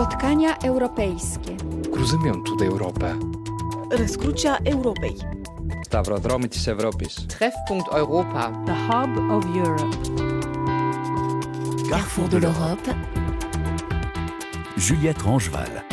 Spotkania europejskie. Cruzymiąt Europę. Rozkrucia Europej. Stavrodromitis Europis. Treffpunkt Europa. The Hub of Europe. Carrefour de l'Europe. Juliette Rangeval.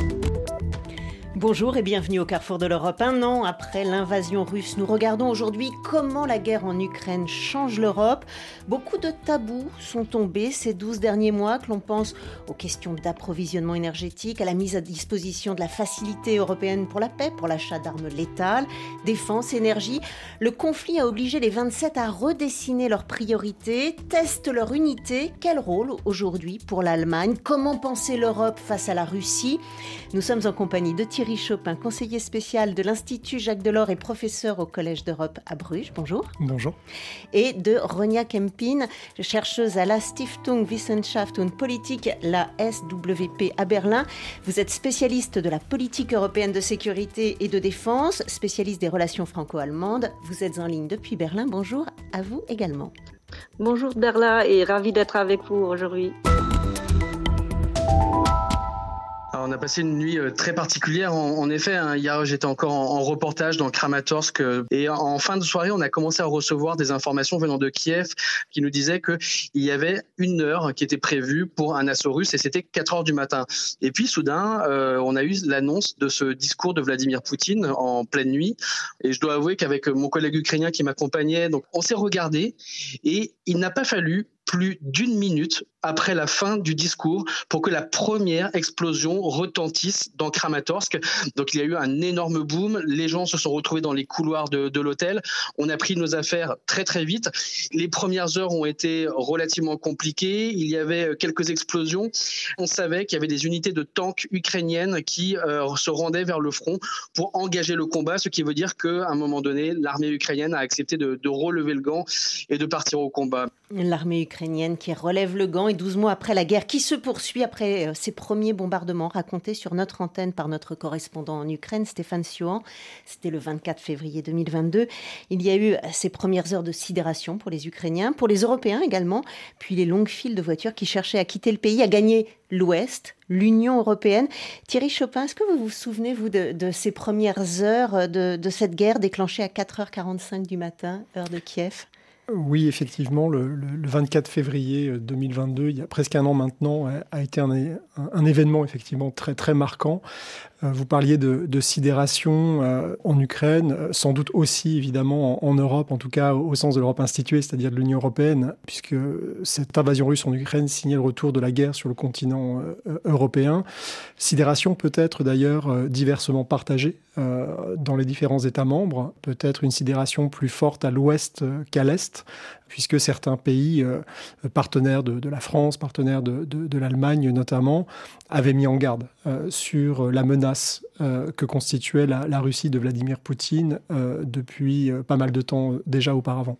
Bonjour et bienvenue au Carrefour de l'Europe. Un an après l'invasion russe, nous regardons aujourd'hui comment la guerre en Ukraine change l'Europe. Beaucoup de tabous sont tombés ces 12 derniers mois, que l'on pense aux questions d'approvisionnement énergétique, à la mise à disposition de la facilité européenne pour la paix, pour l'achat d'armes létales, défense, énergie. Le conflit a obligé les 27 à redessiner leurs priorités, testent leur unité. Quel rôle aujourd'hui pour l'Allemagne? Comment penser l'Europe face à la Russie? Nous sommes en compagnie de Thierry Chopin, conseiller spécial de l'Institut Jacques Delors et professeur au Collège d'Europe à Bruges. Bonjour. Bonjour. Et de Ronia Kempin, chercheuse à la Stiftung Wissenschaft und Politik, la SWP à Berlin. Vous êtes spécialiste de la politique européenne de sécurité et de défense, spécialiste des relations franco-allemandes. Vous êtes en ligne depuis Berlin. Bonjour à vous également. Bonjour Berla et ravi d'être avec vous aujourd'hui on a passé une nuit euh, très particulière. En, effet, hein, hier j'étais encore en, reportage dans Kramatorsk euh, et en fin de soirée, on a commencé à recevoir des informations venant de Kiev qui nous disaient qu'il y avait une heure qui était prévue pour un assaut russe et c'était 4 heures du matin. Et puis soudain, euh, on a eu l'annonce de ce discours de Vladimir Poutine en pleine nuit. Et je dois avouer qu'avec mon collègue ukrainien qui m'accompagnait, donc on s'est regardé et il n'a pas fallu plus d'une minute après la fin du discours pour que la première explosion retentisse dans Kramatorsk. Donc il y a eu un énorme boom, les gens se sont retrouvés dans les couloirs de, l'hôtel, on a pris nos affaires très très vite. Les premières heures ont été relativement compliquées, il y avait quelques explosions, on savait qu'il y avait des unités de tanks ukrainiennes qui euh, se rendaient vers le front pour engager le combat, ce qui veut dire qu'à un moment donné, l'armée ukrainienne a accepté de, relever le gant et de partir au combat. L'armée ukrainienne qui relève le gant 12 mois après la guerre qui se poursuit après ses euh, premiers bombardements racontés sur notre antenne par notre correspondant en Ukraine, Stéphane Siohan. C'était le 24 février 2022. Il y a eu ces premières heures de sidération pour les Ukrainiens, pour les Européens également, puis les longues files de voitures qui cherchaient à quitter le pays, à gagner l'Ouest, l'Union européenne. Thierry Chopin, est-ce que vous vous souvenez, vous, de, ces premières heures de, de cette guerre déclenchée à 4h45 du matin, heure de Kiev? Oui, effectivement, le, 24 février 2022, euh, il y a presque un an maintenant, a été un, un événement effectivement très très marquant. Euh, vous parliez de, sidération euh, en Ukraine, euh, sans doute aussi évidemment en, Europe, en tout cas au sens de l'Europe instituée, c'est-à-dire de l'Union européenne, puisque cette invasion russe en Ukraine signait le retour de la guerre sur le continent européen. Sidération peut-être d'ailleurs diversement partagée dans les différents États membres, peut-être une sidération plus forte à l'ouest qu'à l'est, puisque certains pays euh, partenaires de, la France, partenaires de, l'Allemagne notamment, avaient mis en garde euh, sur la menace euh, que constituait la, Russie de Vladimir Poutine depuis pas mal de temps déjà auparavant.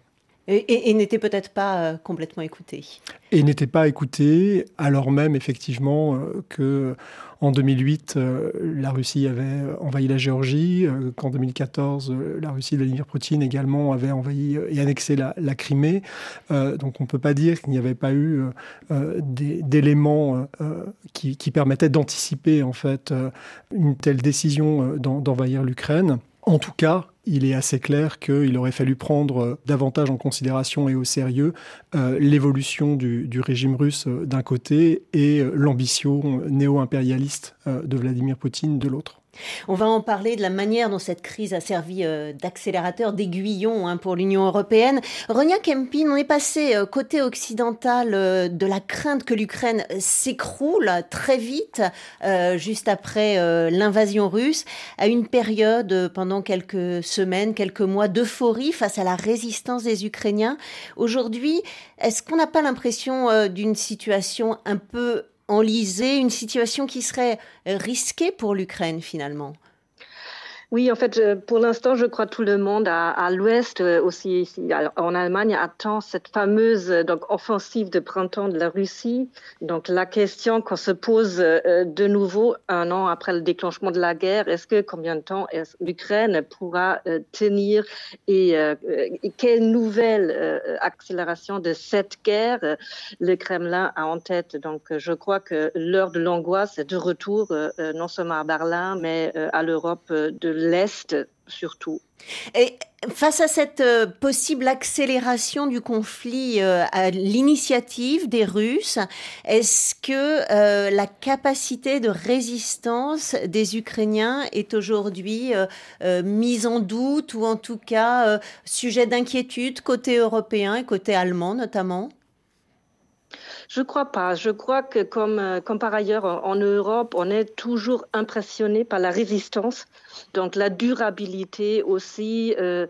Et, n'était peut-être pas complètement écouté. Et n'était pas écouté, alors même effectivement que en 2008, euh, la Russie avait envahi la Géorgie, euh, qu'en 2014, euh, la Russie de Vladimir Poutine également avait envahi et annexé la, Crimée. donc on ne peut pas dire qu'il n'y avait pas eu d'éléments qui, qui, permettaient d'anticiper en fait une telle décision d'envahir l'Ukraine. En tout cas, il est assez clair qu'il aurait fallu prendre euh, davantage en considération et au sérieux euh, l'évolution du, régime russe euh, d'un côté et l'ambition néo-impérialiste de Vladimir Poutine de l'autre. On va en parler de la manière dont cette crise a servi euh, d'accélérateur, d'aiguillon hein, pour l'Union européenne. Ronia Kempin, on est passé euh, côté occidental euh, de la crainte que l'Ukraine s'écroule très vite, juste après l'invasion russe, à une période pendant quelques semaines, quelques mois d'euphorie face à la résistance des Ukrainiens. Aujourd'hui, est-ce qu'on n'a pas l'impression d'une situation un peu enliser une situation qui serait risquée pour l'Ukraine finalement Oui, en fait, pour l'instant, je crois tout le monde à, l'Ouest euh, aussi ici, en Allemagne attend cette fameuse donc offensive de printemps de la Russie. Donc la question qu'on se pose euh, de nouveau un an après le déclenchement de la guerre, est-ce que combien de temps l'Ukraine pourra euh, tenir et, et, quelle nouvelle accélération de cette guerre? Le Kremlin a en tête. Donc je crois que l'heure de l'angoisse est de retour non seulement à Berlin mais à l'Europe de l'Est surtout. Et face à cette euh, possible accélération du conflit euh, à l'initiative des Russes, est-ce que euh, la capacité de résistance des Ukrainiens est aujourd'hui mise en doute ou en tout cas sujet d'inquiétude côté européen et côté allemand notamment? Je crois pas. Je crois que comme, euh, comme par ailleurs en, Europe, on est toujours impressionné par la résistance, donc la durabilité aussi, euh,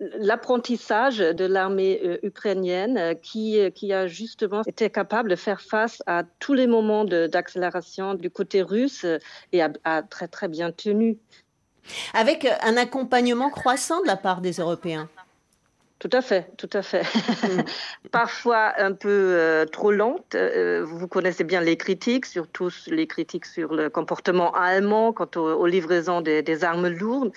l'apprentissage de l'armée euh, ukrainienne qui, qui a justement été capable de faire face à tous les moments d'accélération du côté russe et a très très bien tenu. Avec un accompagnement croissant de la part des Européens. Tout à fait, tout à fait. Mm. Parfois un peu euh, trop lente. Euh, vous connaissez bien les critiques, surtout les critiques sur le comportement allemand quant aux, livraisons des, armes lourdes.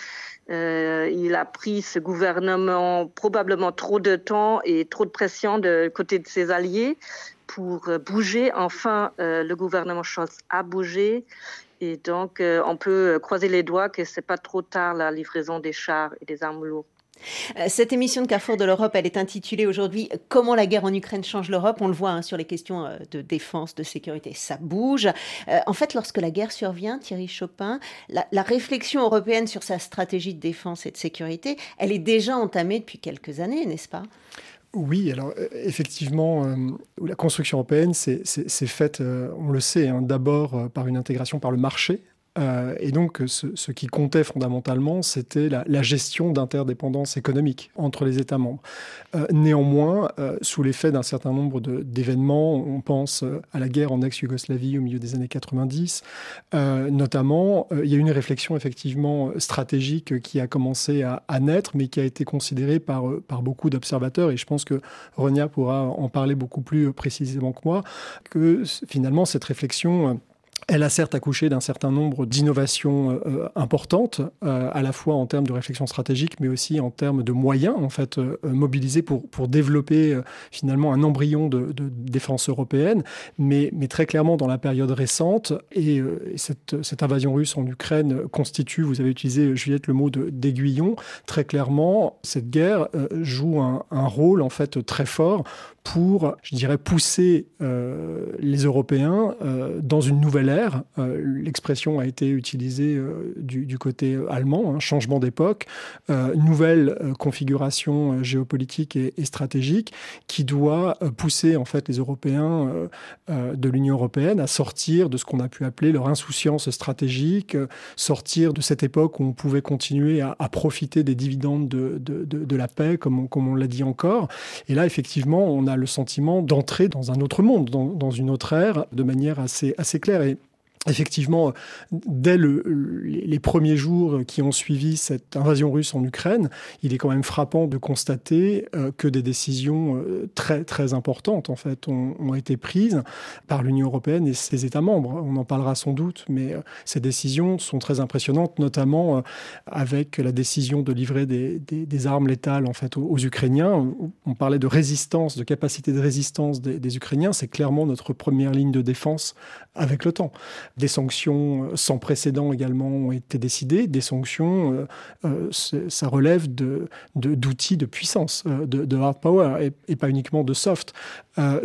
Euh, il a pris ce gouvernement probablement trop de temps et trop de pression de côté de ses alliés pour bouger. Enfin, le gouvernement Scholz a bougé. Et donc, on peut croiser les doigts que c'est pas trop tard la livraison des chars et des armes lourdes. Euh, cette émission de Carrefour de l'Europe, elle est intitulée aujourd'hui Comment la guerre en Ukraine change l'Europe? On le voit hein, sur les questions euh, de défense, de sécurité, ça bouge. Euh, en fait, lorsque la guerre survient, Thierry Chopin, la, réflexion européenne sur sa stratégie de défense et de sécurité, elle est déjà entamée depuis quelques années, n'est-ce pas? Oui, alors effectivement, la construction européenne, c'est faite, on le sait, hein, d'abord par une intégration par le marché, euh, et donc, ce, qui comptait fondamentalement, c'était la, gestion d'interdépendance économique entre les États membres. Euh, néanmoins, euh, sous l'effet d'un certain nombre d'événements, on pense à la guerre en ex-Yougoslavie au milieu des années 90, notamment, il y a une réflexion effectivement stratégique qui a commencé à, naître, mais qui a été considérée par, par beaucoup d'observateurs, et je pense que Renia pourra en parler beaucoup plus précisément que moi, que finalement, cette réflexion elle a certes accouché d'un certain nombre d'innovations euh, euh, importantes, euh, à la fois en termes de réflexion stratégique, mais aussi en termes de moyens en fait mobilisés pour pour développer finalement un embryon de, défense européenne. Mais mais très clairement dans la période récente et, cette, cette invasion russe en Ukraine constitue, vous avez utilisé Juliette le mot d'aiguillon. Très clairement, cette guerre joue un, un rôle en fait très fort pour, je dirais, pousser euh, les Européens euh, dans une nouvelle ère. Euh, l'expression a été utilisée du, côté allemand, hein, changement d'époque, nouvelle configuration géopolitique et, stratégique qui doit pousser en fait les Européens de l'Union européenne à sortir de ce qu'on a pu appeler leur insouciance stratégique, sortir de cette époque où on pouvait continuer à, profiter des dividendes de, la paix, comme on, comme on l'a dit encore. Et là, effectivement, on a le sentiment d'entrer dans un autre monde, dans, une autre ère, de manière assez, assez claire. Et Effectivement, dès les premiers jours qui ont suivi cette invasion russe en Ukraine, il est quand même frappant de constater euh, que des décisions euh, très très importantes en fait ont, été prises par l'Union européenne et ses États membres. On en parlera sans doute, mais euh, ces décisions sont très impressionnantes, notamment avec la décision de livrer des, armes létales en fait aux, Ukrainiens. On parlait de résistance, de capacité de résistance des, des Ukrainiens. C'est clairement notre première ligne de défense avec le temps. Des sanctions euh, sans précédent également ont été décidées. Des sanctions, euh, euh, ça relève d'outils de, de, puissance, de, hard power, et, pas uniquement de soft.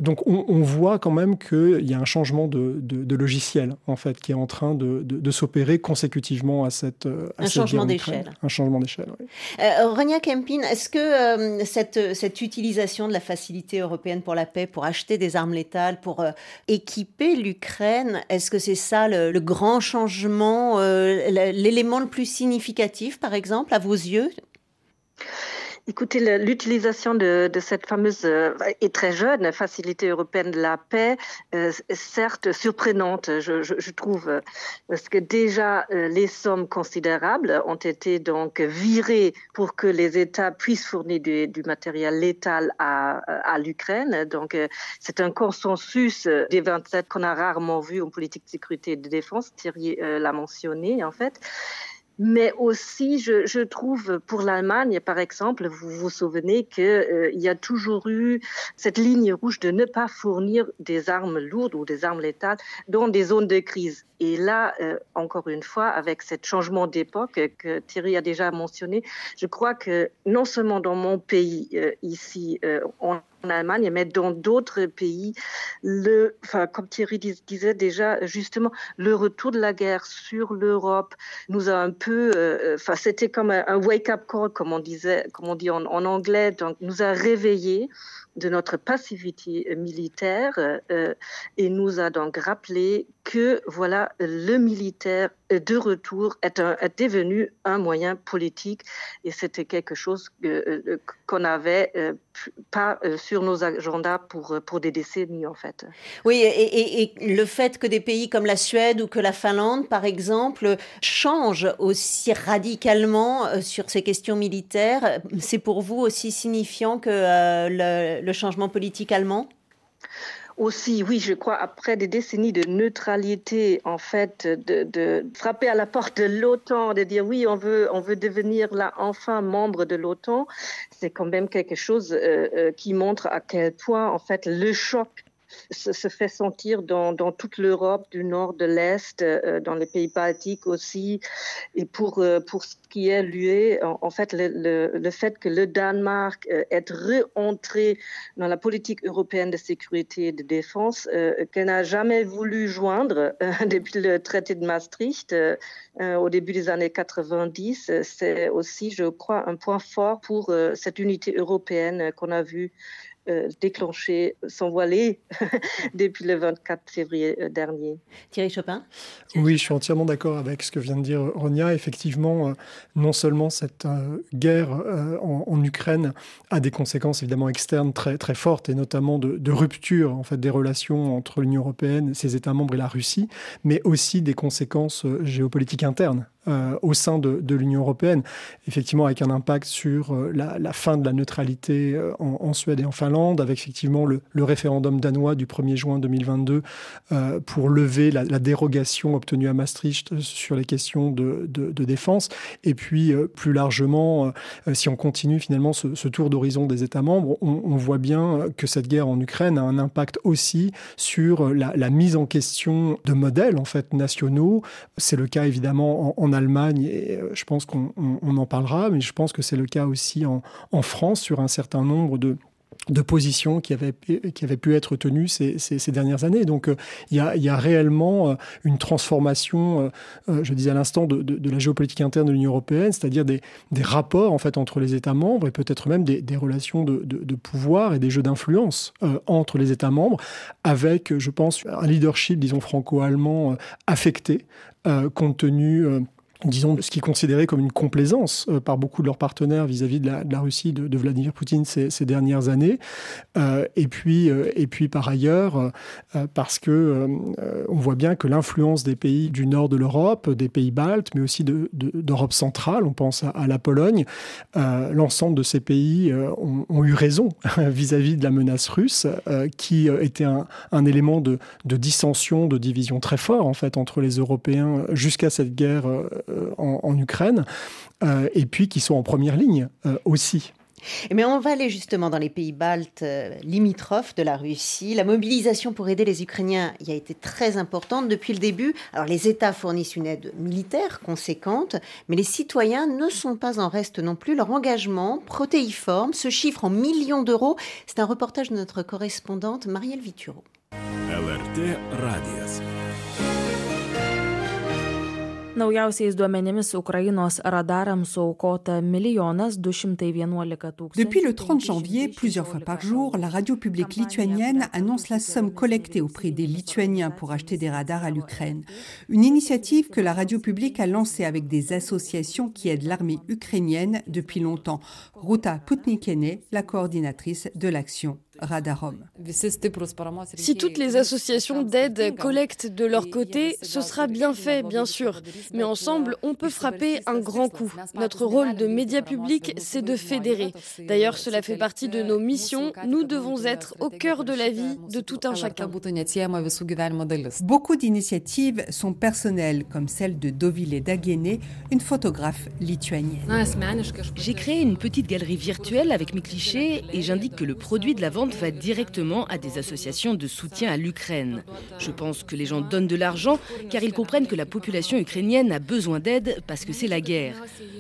donc on, voit quand même qu'il y a un changement de, logiciel, en fait, qui est en train de, s'opérer consécutivement à cette... un, changement d'échelle. un changement d'échelle. Oui. Rania Kempin, est-ce que cette, cette utilisation de la facilité européenne pour la paix, pour acheter des armes létales, pour équiper l'Ukraine, est-ce que c'est ça le, grand changement, euh, l'élément le plus significatif, par exemple, à vos yeux? Écoutez, l'utilisation de, cette fameuse euh, et très jeune facilité européenne de la paix, euh, certes surprenante, je, trouve, euh, parce que déjà les sommes considérables ont été donc virées pour que les États puissent fournir du, matériel létal à, à l'Ukraine. Donc c'est un consensus des 27 qu'on a rarement vu en politique de sécurité et de défense. Thierry l'a mentionné en fait. Mais aussi, je, je trouve, pour l'Allemagne, par exemple, vous vous souvenez qu'il euh, y a toujours eu cette ligne rouge de ne pas fournir des armes lourdes ou des armes létales dans des zones de crise. Et là, euh, encore une fois, avec ce changement d'époque que Thierry a déjà mentionné, je crois que non seulement dans mon pays, euh, ici, on en Allemagne, mais dans d'autres pays, le, enfin, comme Thierry disait déjà, justement, le retour de la guerre sur l'Europe nous a un peu, euh, enfin, c'était comme un, wake-up call, comme on disait, comme on dit en, en anglais, donc nous a réveillés de notre passivité militaire euh, et nous a donc rappelé que voilà le militaire de retour est, devenu un moyen politique et c'était quelque chose euh, qu'on n'avait euh, pas sur nos agendas pour, pour des décennies en fait. Oui, et, et, le fait que des pays comme la Suède ou que la Finlande, par exemple, changent aussi radicalement sur ces questions militaires, c'est pour vous aussi signifiant que le le changement politique allemand? Aussi, oui, je crois, après des décennies de neutralité, en fait, de, frapper à la porte de l'OTAN, de dire oui, on veut, on veut devenir là enfin membre de l'OTAN, c'est quand même quelque chose euh, euh, qui montre à quel point, en fait, le choc se, fait sentir dans, toute l'Europe, du nord, de l'Est, euh, dans les pays baltiques aussi. Et pour, euh, pour ce qui est l'UE, en, fait, le, fait que le Danemark euh, est rentré dans la politique européenne de sécurité et de défense, qu'elle n'a jamais voulu joindre depuis le traité de Maastricht au début des années 90, c'est aussi, je crois, un point fort pour cette unité européenne qu'on a vue euh, déclenché, s'envoler depuis le 24 février euh, dernier. Thierry Chopin Oui, je suis entièrement d'accord avec ce que vient de dire Ronia. Effectivement, euh, non seulement cette guerre en, Ukraine a des conséquences évidemment externes très, très fortes, et notamment de, de rupture en fait, des relations entre l'Union européenne, ses États membres et la Russie, mais aussi des conséquences géopolitiques internes euh, au sein de, de l'Union européenne, effectivement avec un impact sur euh, la, fin de la neutralité euh, en, Suède et en Finlande, avec effectivement le, référendum danois du 1er juin 2022 euh, pour lever la, dérogation obtenue à Maastricht sur les questions de, de, défense, et puis plus largement, si on continue finalement ce, tour d'horizon des États membres, on, voit bien que cette guerre en Ukraine a un impact aussi sur la, la mise en question de modèles en fait nationaux. C'est le cas évidemment en, en Allemagne, et euh, je pense qu'on en parlera, mais je pense que c'est le cas aussi en, France sur un certain nombre de, de positions qui avaient, qui avaient pu être tenues ces, dernières années. Donc euh, il y, a, réellement euh, une transformation, je disais à l'instant, de, la géopolitique interne de l'Union européenne, c'est-à-dire des, rapports en fait entre les États membres et peut-être même des, relations de, pouvoir et des jeux d'influence entre les États membres, avec, je pense, un leadership, disons, franco-allemand affecté, compte tenu disons, ce qui est considéré comme une complaisance euh, par beaucoup de leurs partenaires vis-à-vis de, la, Russie de, Vladimir Poutine ces, dernières années. Euh, et, puis, euh, et puis, par ailleurs, parce que on voit bien que l'influence des pays du nord de l'Europe, des pays baltes, mais aussi d'Europe de, centrale, on pense à, la Pologne, l'ensemble de ces pays ont, eu raison vis-à-vis -vis de la menace russe, qui était un, un élément de, dissension, de division très fort, en fait, entre les Européens jusqu'à cette guerre en, en, Ukraine, euh, et puis qui sont en première ligne euh, aussi. Mais on va aller justement dans les pays baltes limitrophes de la Russie. La mobilisation pour aider les Ukrainiens y a été très importante depuis le début. Alors les États fournissent une aide militaire conséquente, mais les citoyens ne sont pas en reste non plus. Leur engagement protéiforme se chiffre en millions d'euros. C'est un reportage de notre correspondante Marielle Vituro. LRT Radios. Depuis le 30 janvier, plusieurs fois par jour, la radio publique lituanienne annonce la somme collectée auprès des Lituaniens pour acheter des radars à l'Ukraine. Une initiative que la radio publique a lancée avec des associations qui aident l'armée ukrainienne depuis longtemps. Ruta Putnikene, la coordinatrice de l'action Radarom. Si toutes les associations d'aide collectent de leur côté, ce sera bien fait, bien sûr. Mais ensemble, on peut frapper un grand coup. Notre rôle de média public, c'est de fédérer. D'ailleurs, cela fait partie de nos missions. Nous devons être au cœur de la vie de tout un chacun. Beaucoup d'initiatives sont personnelles, comme celle de Dovile Daguené, une photographe lituanienne. J'ai créé une petite galerie virtuelle avec mes clichés et j'indique que le produit de la vente va directement à des associations de soutien à l'Ukraine. Je pense que les gens donnent de l'argent car ils comprennent que la population ukrainienne a besoin d'aide parce que c'est la guerre.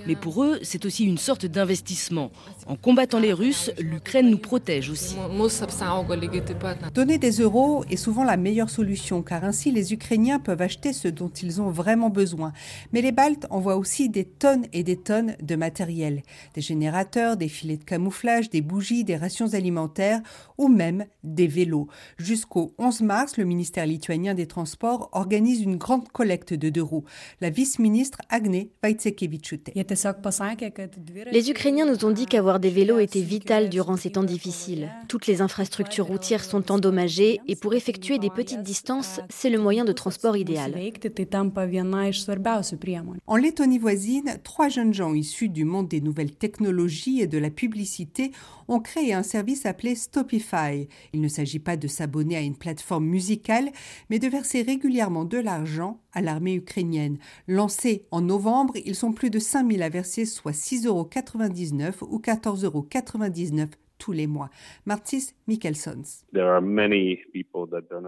Mais pour eux, c'est aussi une sorte d'investissement. En combattant les Russes, l'Ukraine nous protège aussi. Donner des euros est souvent la meilleure solution car ainsi les Ukrainiens peuvent acheter ce dont ils ont vraiment besoin. Mais les Baltes envoient aussi des tonnes et des tonnes de matériel. Des générateurs, des filets de camouflage, des bougies, des rations alimentaires ou même des vélos. Jusqu'au 11 mars, le ministère lituanien des Transports organise une grande collecte de deux roues. La vice-ministre Agne Vaitsekevichute. Les Ukrainiens nous ont dit qu'avoir des vélos était vital durant ces temps difficiles. Toutes les infrastructures routières sont endommagées et pour effectuer des petites distances, c'est le moyen de transport idéal. En Lettonie voisine, trois jeunes gens issus du monde des nouvelles technologies et de la publicité ont créé un service appelé Stopify. Il ne s'agit pas de s'abonner à une plateforme musicale, mais de verser régulièrement de l'argent à l'armée ukrainienne. Lancés en novembre, ils sont plus de 5000 à verser, soit 6,99 euros ou 14,99 euros tous les mois. Martis Mikkelsons.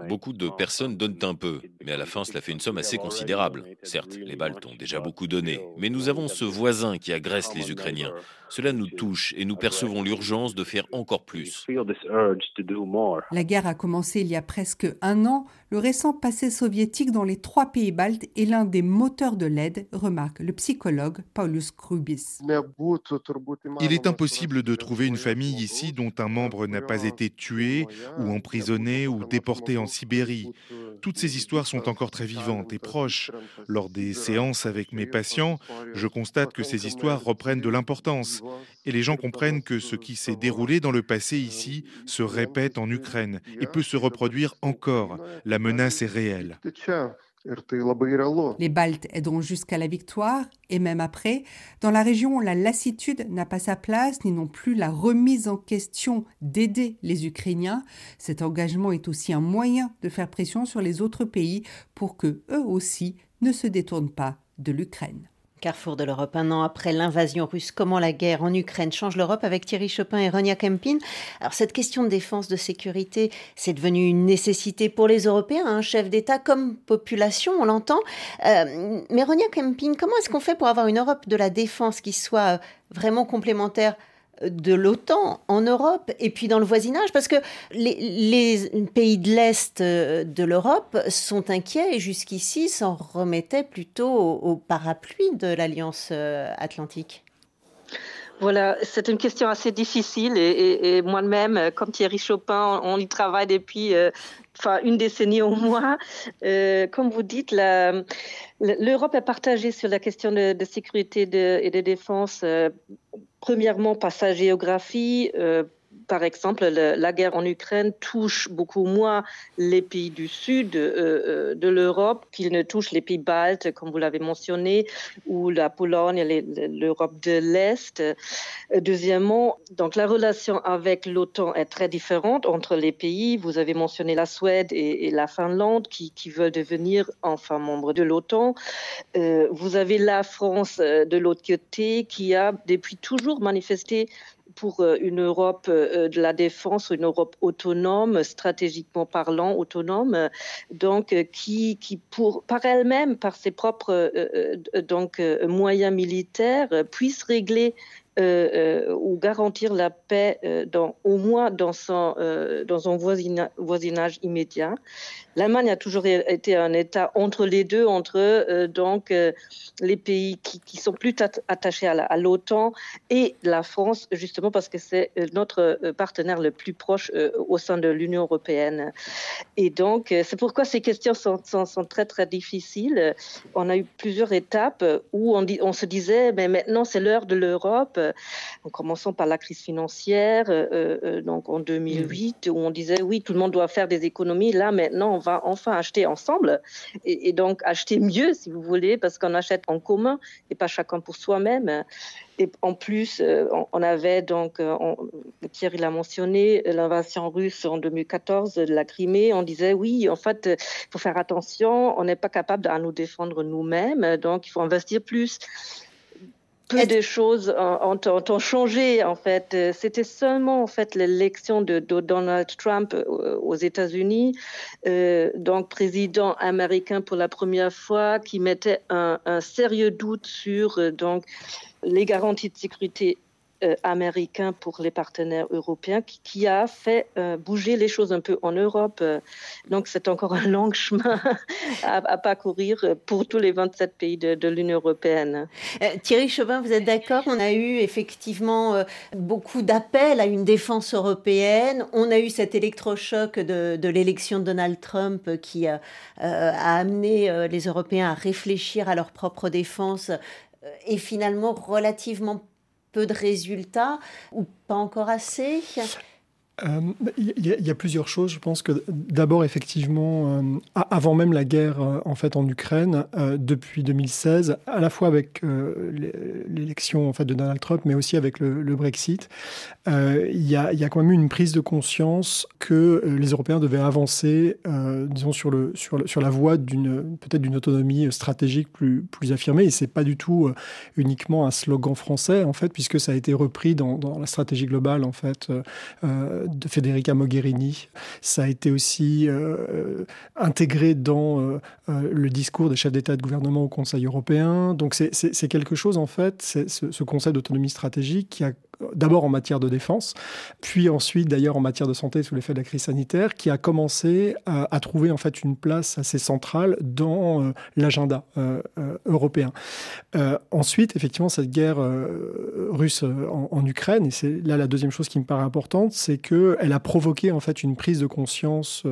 Beaucoup de personnes donnent un peu, mais à la fin, cela fait une somme assez considérable. Certes, les Baltes ont déjà beaucoup donné, mais nous avons ce voisin qui agresse les Ukrainiens. Cela nous touche et nous percevons l'urgence de faire encore plus. La guerre a commencé il y a presque un an. Le récent passé soviétique dans les trois pays baltes est l'un des moteurs de l'aide, remarque le psychologue Paulus Krubis. Il est impossible de trouver une famille ici dont un membre n'a pas été tué ou emprisonné ou déporté en Sibérie. Toutes ces histoires sont encore très vivantes et proches. Lors des séances avec mes patients, je constate que ces histoires reprennent de l'importance et les gens comprennent que ce qui s'est déroulé dans le passé ici se répète en Ukraine et peut se reproduire encore. Menace est réelle. Les Baltes aideront jusqu'à la victoire et même après. Dans la région, la lassitude n'a pas sa place, ni non plus la remise en question d'aider les Ukrainiens. Cet engagement est aussi un moyen de faire pression sur les autres pays pour que eux aussi ne se détournent pas de l'Ukraine. Carrefour de l'Europe, un an après l'invasion russe, comment la guerre en Ukraine change l'Europe avec Thierry Chopin et Ronia Kempin. Alors cette question de défense, de sécurité, c'est devenu une nécessité pour les Européens, un chef d'État comme population, on l'entend. Euh, mais Ronia Kempin, comment est-ce qu'on fait pour avoir une Europe de la défense qui soit vraiment complémentaire de l'OTAN en Europe et puis dans le voisinage parce que les, pays de l'Est euh, de l'Europe sont inquiets et jusqu'ici s'en remettaient plutôt au, parapluie de l'Alliance euh, atlantique. Voilà, c'est une question assez difficile et, moi-même, comme Thierry Chopin, on, y travaille depuis euh, une décennie au moins. comme vous dites, l'Europe est partagée sur la question de, sécurité et de défense premièrement par sa géographie, euh, par exemple, la guerre en Ukraine touche beaucoup moins les pays du sud euh, euh, de l'Europe qu'il ne touche les pays baltes, comme vous l'avez mentionné, ou la Pologne, l'Europe de l'Est. Euh, deuxièmement, donc la relation avec l'OTAN est très différente entre les pays. Vous avez mentionné la Suède et, la Finlande qui, qui, veulent devenir enfin membres de l'OTAN. vous avez la France de l'autre côté qui a depuis toujours manifesté pour euh, une Europe euh, de la défense, une Europe autonome, stratégiquement parlant, autonome, donc euh, qui, qui pour, par elle-même, par ses propres donc, moyens militaires, puisse régler ou garantir la paix au moins dans son, dans son voisinage immédiat. l'Allemagne a toujours été un État entre les deux, entre donc les pays qui, sont plus attachés à l'OTAN et la France, justement parce que c'est notre partenaire le plus proche au sein de l'Union européenne. Et donc, c'est pourquoi ces questions sont, très, très difficiles. On a eu plusieurs étapes où on, on se disait, mais maintenant c'est l'heure de l'Europe, en commençant par la crise financière, euh, euh, donc en 2008, où on disait, oui, tout le monde doit faire des économies. Là, maintenant, on va enfin acheter ensemble et, donc acheter mieux, si vous voulez, parce qu'on achète en commun et pas chacun pour soi-même. Et en plus, euh, on avait donc, Thierry l'a mentionné, l'invasion russe en 2014 de la Crimée. On disait, oui, en fait, il faut faire attention, on n'est pas capable de nous défendre nous-mêmes, donc il faut investir plus peu de choses ont, ont, changé en fait. C'était seulement en fait l'élection de, Donald Trump euh, aux États-Unis, euh, donc président américain pour la première fois, qui mettait un, un sérieux doute sur euh, donc les garanties de sécurité euh, américain pour les partenaires européens qui, a fait euh, bouger les choses un peu en Europe. Donc c'est encore un long chemin à, parcourir pour tous les 27 pays de, l'Union européenne. Euh, Thierry Chauvin, vous êtes d'accord? On a eu effectivement beaucoup d'appels à une défense européenne. On a eu cet électrochoc de, de l'élection de Donald Trump qui a amené les Européens à réfléchir à leur propre défense et finalement relativement peu de résultats ou pas encore assez? Euh, il y, a plusieurs choses. Je pense que d'abord, effectivement, euh, avant même la guerre euh, en fait en Ukraine, depuis 2016, à la fois avec l'élection de Donald Trump, mais aussi avec le, Brexit, il y, a, quand même eu une prise de conscience que les Européens devaient avancer, disons sur le sur, sur la voie d'une peut-être d'une autonomie stratégique plus plus affirmée. Et c'est pas du tout uniquement un slogan français en fait, puisque ça a été repris dans, dans la stratégie globale en fait de Federica Mogherini. Ça a été aussi euh, intégré dans euh, euh, le discours des chefs d'État et de gouvernement au Conseil européen. Donc c'est quelque chose, en fait, ce, ce concept d'autonomie stratégique qui a d'abord en matière de défense, puis ensuite d'ailleurs en matière de santé sous l'effet de la crise sanitaire, qui a commencé à, trouver en fait une place assez centrale dans euh, l'agenda euh, euh, européen. ensuite, effectivement, cette guerre russe en, Ukraine, et c'est là la deuxième chose qui me paraît importante, c'est qu'elle a provoqué en fait une prise de conscience,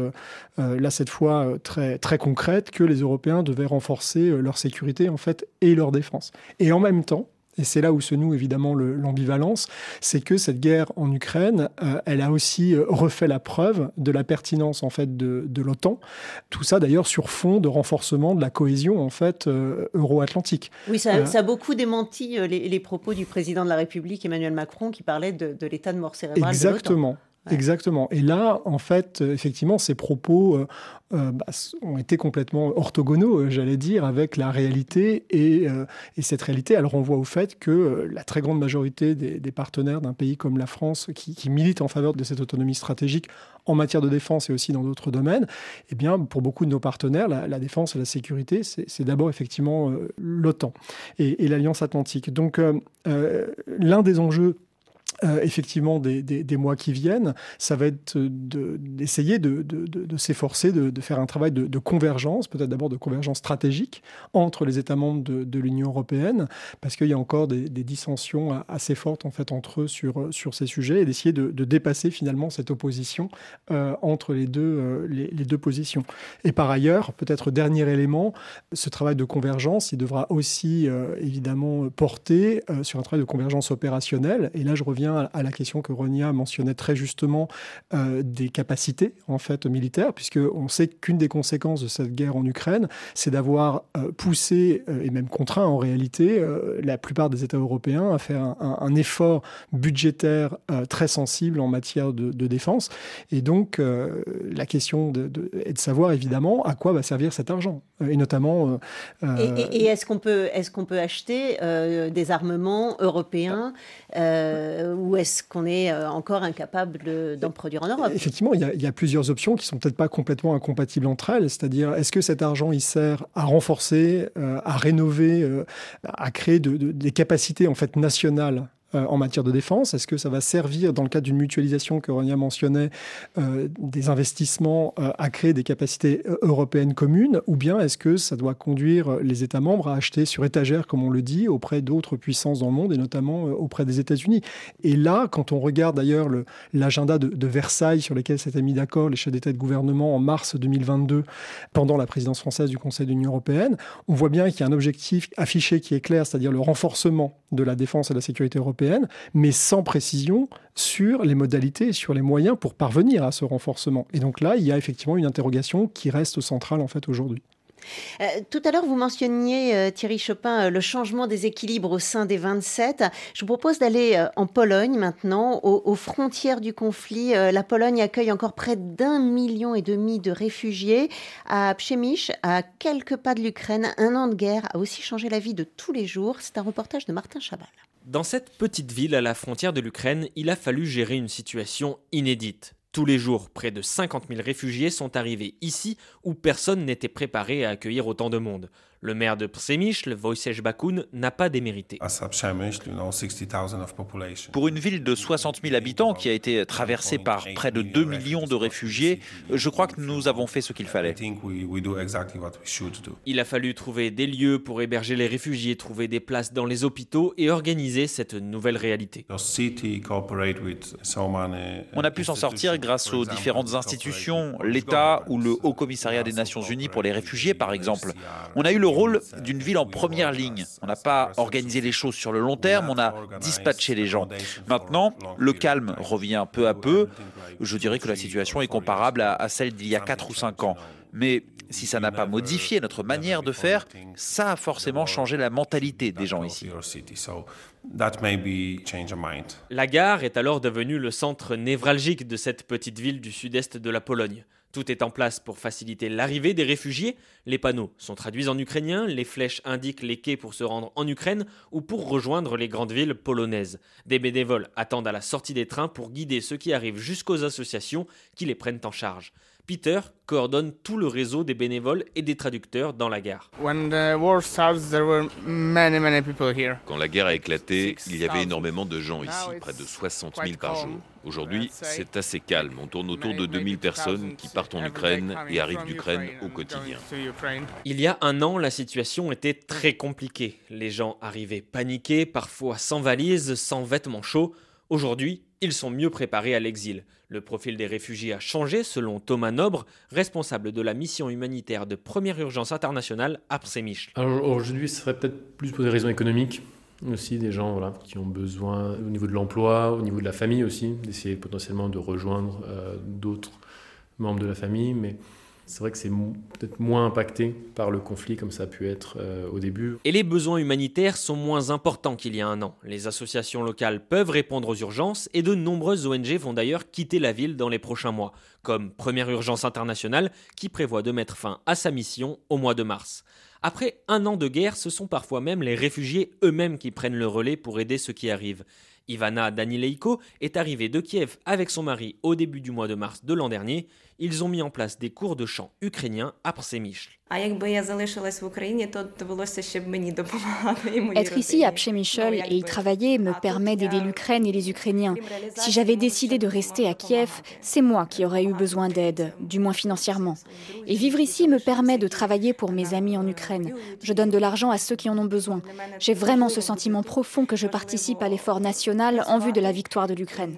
là cette fois très très concrète, que les Européens devaient renforcer leur sécurité en fait et leur défense. Et en même temps, et c'est là où se noue évidemment l'ambivalence, c'est que cette guerre en Ukraine, euh, elle a aussi euh, refait la preuve de la pertinence en fait de, de l'OTAN. Tout ça d'ailleurs sur fond de renforcement de la cohésion en fait euh, euro-atlantique. Oui, ça, ça, a beaucoup démenti les, les, propos du président de la République Emmanuel Macron qui parlait de, de l'état de mort cérébrale. Exactement. Exactement. Et là, en fait, euh, effectivement, ces propos euh, euh, bah, ont été complètement orthogonaux, j'allais dire, avec la réalité. Et, et, cette réalité, elle renvoie au fait que la très grande majorité des, partenaires d'un pays comme la France, qui, militent en faveur de cette autonomie stratégique en matière de défense et aussi dans d'autres domaines, eh bien, pour beaucoup de nos partenaires, la, défense et la sécurité, c'est d'abord effectivement l'OTAN et l'Alliance Atlantique. Donc, l'un des enjeux euh, effectivement des, mois qui viennent, ça va être d'essayer de, s'efforcer de, faire un travail de, convergence, peut-être d'abord de convergence stratégique entre les États membres de, l'Union européenne, parce qu'il y a encore des, dissensions assez fortes en fait entre eux sur, ces sujets, et d'essayer de, dépasser finalement cette opposition euh, entre les deux, euh, les, deux positions. Et par ailleurs, peut-être dernier élément, ce travail de convergence, il devra aussi évidemment porter sur un travail de convergence opérationnelle, et là je reviens à la question que Ronia mentionnait très justement euh, des capacités en fait militaires, puisque on sait qu'une des conséquences de cette guerre en Ukraine, c'est d'avoir euh, poussé euh, et même contraint en réalité la plupart des États européens à faire un, effort budgétaire très sensible en matière de, défense. Et donc la question est de savoir évidemment à quoi va servir cet argent, et notamment. et, et est-ce qu'on peut est-ce qu'on peut acheter des armements européens ou est-ce qu'on est euh, encore incapable d'en produire en Europe? Effectivement, il y, a, plusieurs options qui sont peut-être pas complètement incompatibles entre elles. C'est-à-dire, est-ce que cet argent il sert à renforcer, euh, à rénover, euh, à créer des capacités en fait nationales en matière de défense. Est-ce que ça va servir, dans le cadre d'une mutualisation que Ronia mentionnait, des investissements à créer des capacités européennes communes Ou bien est-ce que ça doit conduire les États membres à acheter sur étagère, comme on le dit, auprès d'autres puissances dans le monde et notamment auprès des États-Unis? Et là, quand on regarde d'ailleurs l'agenda de, Versailles sur lequel s'étaient mis d'accord les chefs d'État et de gouvernement en mars 2022 pendant la présidence française du Conseil de l'Union européenne, on voit bien qu'il y a un objectif affiché qui est clair, c'est-à-dire le renforcement de la défense et de la sécurité mais sans précision sur les modalités et sur les moyens pour parvenir à ce renforcement. Et donc là, il y a effectivement une interrogation qui reste centrale en fait aujourd'hui. Euh, tout à l'heure, vous mentionniez, euh, Thierry Chopin, euh, le changement des équilibres au sein des 27. Je vous propose d'aller en Pologne maintenant, aux, frontières du conflit. la Pologne accueille encore près d'un million et demi de réfugiés. À Przemyśl, à quelques pas de l'Ukraine, un an de guerre a aussi changé la vie de tous les jours. C'est un reportage de Martin Chabal. Dans cette petite ville à la frontière de l'Ukraine, il a fallu gérer une situation inédite. Tous les jours, près de 50 000 réfugiés sont arrivés ici où personne n'était préparé à accueillir autant de monde. Le maire de Przemysl, Wojciech Bakun, n'a pas démérité. Pour une ville de 60 000 habitants qui a été traversée par près de 2 millions de réfugiés, je crois que nous avons fait ce qu'il fallait. Il a fallu trouver des lieux pour héberger les réfugiés, trouver des places dans les hôpitaux et organiser cette nouvelle réalité. On a pu s'en sortir grâce aux différentes institutions, l'État ou le Haut Commissariat des Nations Unies pour les réfugiés par exemple. On a eu le rôle d'une ville en première ligne. On n'a pas organisé les choses sur le long terme, on a dispatché les gens. Maintenant, le calme revient peu à peu. Je dirais que la situation est comparable à, celle d'il y a 4 ou 5 ans. Mais si ça n'a pas modifié notre manière de faire, ça a forcément changé la mentalité des gens ici. La gare est alors devenue le centre névralgique de cette petite ville du sud-est de la Pologne. Tout est en place pour faciliter l'arrivée des réfugiés. Les panneaux sont traduits en ukrainien, les flèches indiquent les quais pour se rendre en Ukraine ou pour rejoindre les grandes villes polonaises. Des bénévoles attendent à la sortie des trains pour guider ceux qui arrivent jusqu'aux associations qui les prennent en charge. Peter coordonne tout le réseau des bénévoles et des traducteurs dans la gare. Quand la guerre a éclaté, il y avait énormément de gens ici, près de 60 000 par jour. Aujourd'hui, c'est assez calme. On tourne autour de 2000 personnes qui partent en Ukraine et arrivent d'Ukraine au quotidien. Il y a un an, la situation était très compliquée. Les gens arrivaient paniqués, parfois sans valise, sans vêtements chauds. Aujourd'hui, ils sont mieux préparés à l'exil. Le profil des réfugiés a changé selon Thomas Nobre, responsable de la mission humanitaire de première urgence internationale à Przemysl. Aujourd'hui, ce serait peut-être plus pour des raisons économiques aussi, des gens qui ont besoin au niveau de l'emploi, au niveau de la famille aussi, d'essayer potentiellement de rejoindre euh, d'autres membres de la famille. C'est vrai que c'est peut-être moins impacté par le conflit comme ça a pu être euh, au début. Et les besoins humanitaires sont moins importants qu'il y a un an. Les associations locales peuvent répondre aux urgences et de nombreuses ONG vont d'ailleurs quitter la ville dans les prochains mois, comme Première Urgence Internationale qui prévoit de mettre fin à sa mission au mois de mars. Après un an de guerre, ce sont parfois même les réfugiés eux-mêmes qui prennent le relais pour aider ceux qui arrivent. Ivana Danileiko est arrivée de Kiev avec son mari au début du mois de mars de l'an dernier. Ils ont mis en place des cours de chant ukrainien à Przemysl. Être ici à Przemysl et y travailler me permet d'aider l'Ukraine et les Ukrainiens. Si j'avais décidé de rester à Kiev, c'est moi qui aurais eu besoin d'aide, du moins financièrement. Et vivre ici me permet de travailler pour mes amis en Ukraine. Je donne de l'argent à ceux qui en ont besoin. J'ai vraiment ce sentiment profond que je participe à l'effort national en vue de la victoire de l'Ukraine.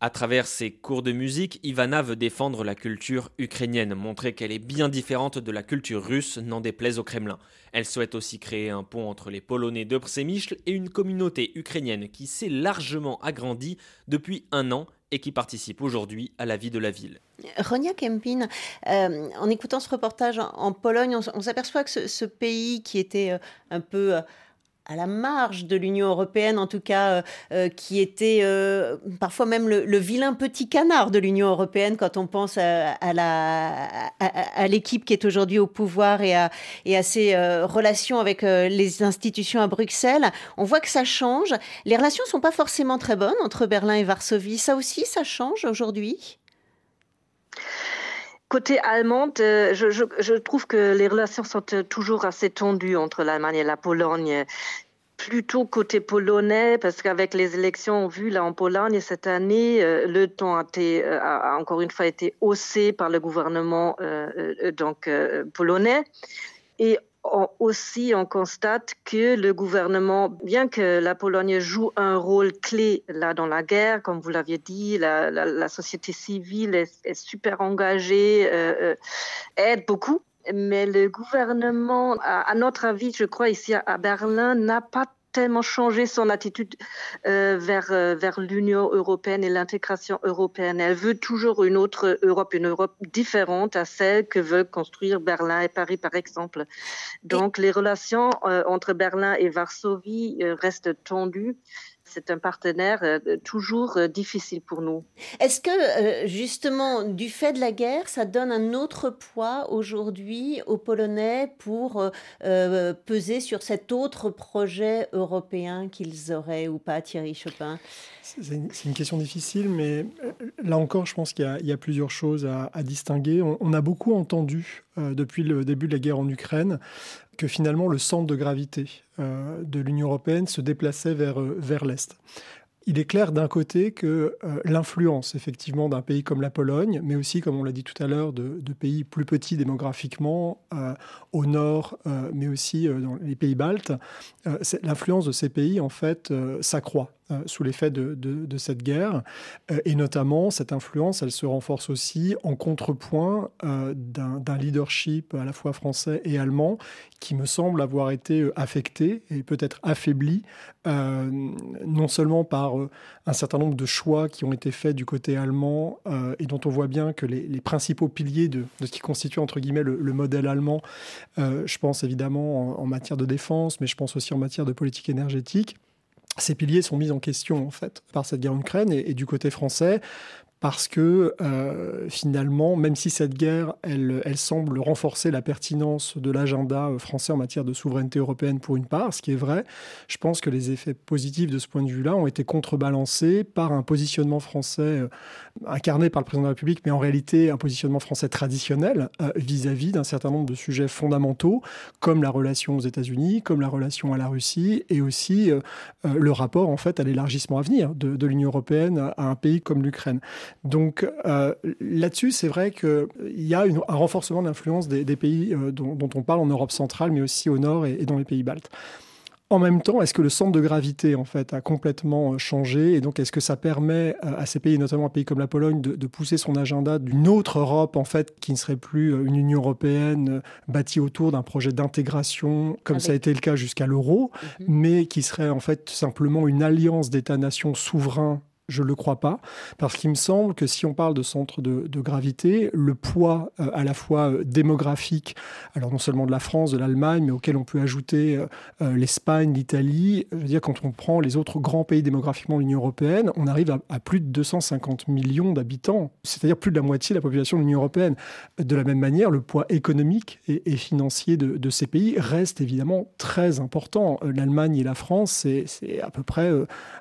À travers ses cours de musique, Ivana veut défendre la culture ukrainienne, montrer qu'elle est bien différente de la culture russe, n'en déplaise au Kremlin. Elle souhaite aussi créer un pont entre les Polonais de Przemysl et une communauté ukrainienne qui s'est largement agrandie depuis un an et qui participe aujourd'hui à la vie de la ville. Ronia Kempin, euh, en écoutant ce reportage en, Pologne, on, s'aperçoit que ce, pays qui était euh, un peu... Euh, à la marge de l'Union européenne, en tout cas, euh, euh, qui était euh, parfois même le, vilain petit canard de l'Union européenne quand on pense à, l'équipe qui est aujourd'hui au pouvoir et à ses relations avec les institutions à Bruxelles. On voit que ça change. Les relations ne sont pas forcément très bonnes entre Berlin et Varsovie. Ça aussi, ça change aujourd'hui? Côté allemande, je, je, trouve que les relations sont toujours assez tendues entre l'Allemagne et la Pologne plutôt côté polonais, parce qu'avec les élections vues là en Pologne cette année, euh, le temps a, euh, encore une fois été haussé par le gouvernement euh, polonais. Aussi, on constate que le gouvernement, bien que la Pologne joue un rôle clé là dans la guerre, comme vous l'aviez dit, la, société civile est, est super engagée, aide beaucoup. Mais le gouvernement, à, notre avis, je crois, ici à Berlin, n'a pas tellement changé son attitude euh, vers, euh, vers l'Union européenne et l'intégration européenne. Elle veut toujours une autre Europe, une Europe différente à celle que veut construire Berlin et Paris, par exemple. Donc, les relations euh, entre Berlin et Varsovie restent tendues c'est un partenaire euh, toujours euh, difficile pour nous. Est-ce que euh, justement, du fait de la guerre, ça donne un autre poids aujourd'hui aux Polonais pour peser sur cet autre projet européen qu'ils auraient ou pas, Thierry Chopin? C'est une, question difficile, mais là encore, je pense qu'il y, a plusieurs choses à, distinguer. On, a beaucoup entendu depuis le début de la guerre en Ukraine que finalement le centre de gravité euh, de l'Union européenne se déplaçait vers, euh, vers l'Est. Il est clair d'un côté que euh, l'influence effectivement d'un pays comme la Pologne, mais aussi, comme on l'a dit tout à l'heure, de, pays plus petits démographiquement, au nord, mais aussi dans les pays baltes, l'influence de ces pays en fait s'accroît. Euh, sous l'effet de, cette guerre. Euh, et notamment, cette influence, elle se renforce aussi en contrepoint euh, d'un leadership à la fois français et allemand qui me semble avoir été affecté et peut-être affaibli, non seulement par un certain nombre de choix qui ont été faits du côté allemand et dont on voit bien que les, principaux piliers de, ce qui constitue, entre guillemets, le, modèle allemand, je pense évidemment en, en matière de défense, mais je pense aussi en matière de politique énergétique, ces piliers sont mis en question en fait par cette guerre en Ukraine et, du côté français parce que euh, finalement, même si cette guerre, elle, semble renforcer la pertinence de l'agenda euh, français en matière de souveraineté européenne pour une part, ce qui est vrai, je pense que les effets positifs de ce point de vue-là ont été contrebalancés par un positionnement français euh, incarné par le président de la République, mais en réalité un positionnement français traditionnel vis-à-vis d'un certain nombre de sujets fondamentaux, comme la relation aux États-Unis, comme la relation à la Russie, et aussi le rapport en fait à l'élargissement à venir de l'Union européenne à un pays comme l'Ukraine. Donc euh, là-dessus, c'est vrai qu'il y a un renforcement de l'influence des, pays euh, dont, on parle en Europe centrale, mais aussi au nord et dans les pays baltes. En même temps, est-ce que le centre de gravité en fait a complètement euh, changé? Et donc est-ce que ça permet à ces pays, notamment un pays comme la Pologne, de, pousser son agenda d'une autre Europe en fait qui ne serait plus une Union européenne bâtie autour d'un projet d'intégration comme ça a été le cas jusqu'à l'euro, mhm. mais qui serait en fait simplement une alliance d'États-nations souverains je ne le crois pas, parce qu'il me semble que si on parle de centre de, gravité, le poids euh, à la fois euh, démographique, alors non seulement de la France, de l'Allemagne, mais auquel on peut ajouter euh, l'Espagne, l'Italie, je veux dire, quand on prend les autres grands pays démographiquement de l'Union européenne, on arrive à, plus de 250 millions d'habitants, c'est-à-dire plus de la moitié de la population de l'Union européenne. De la même manière, le poids économique et, financier de, ces pays reste évidemment très important. L'Allemagne et la France, c'est à peu près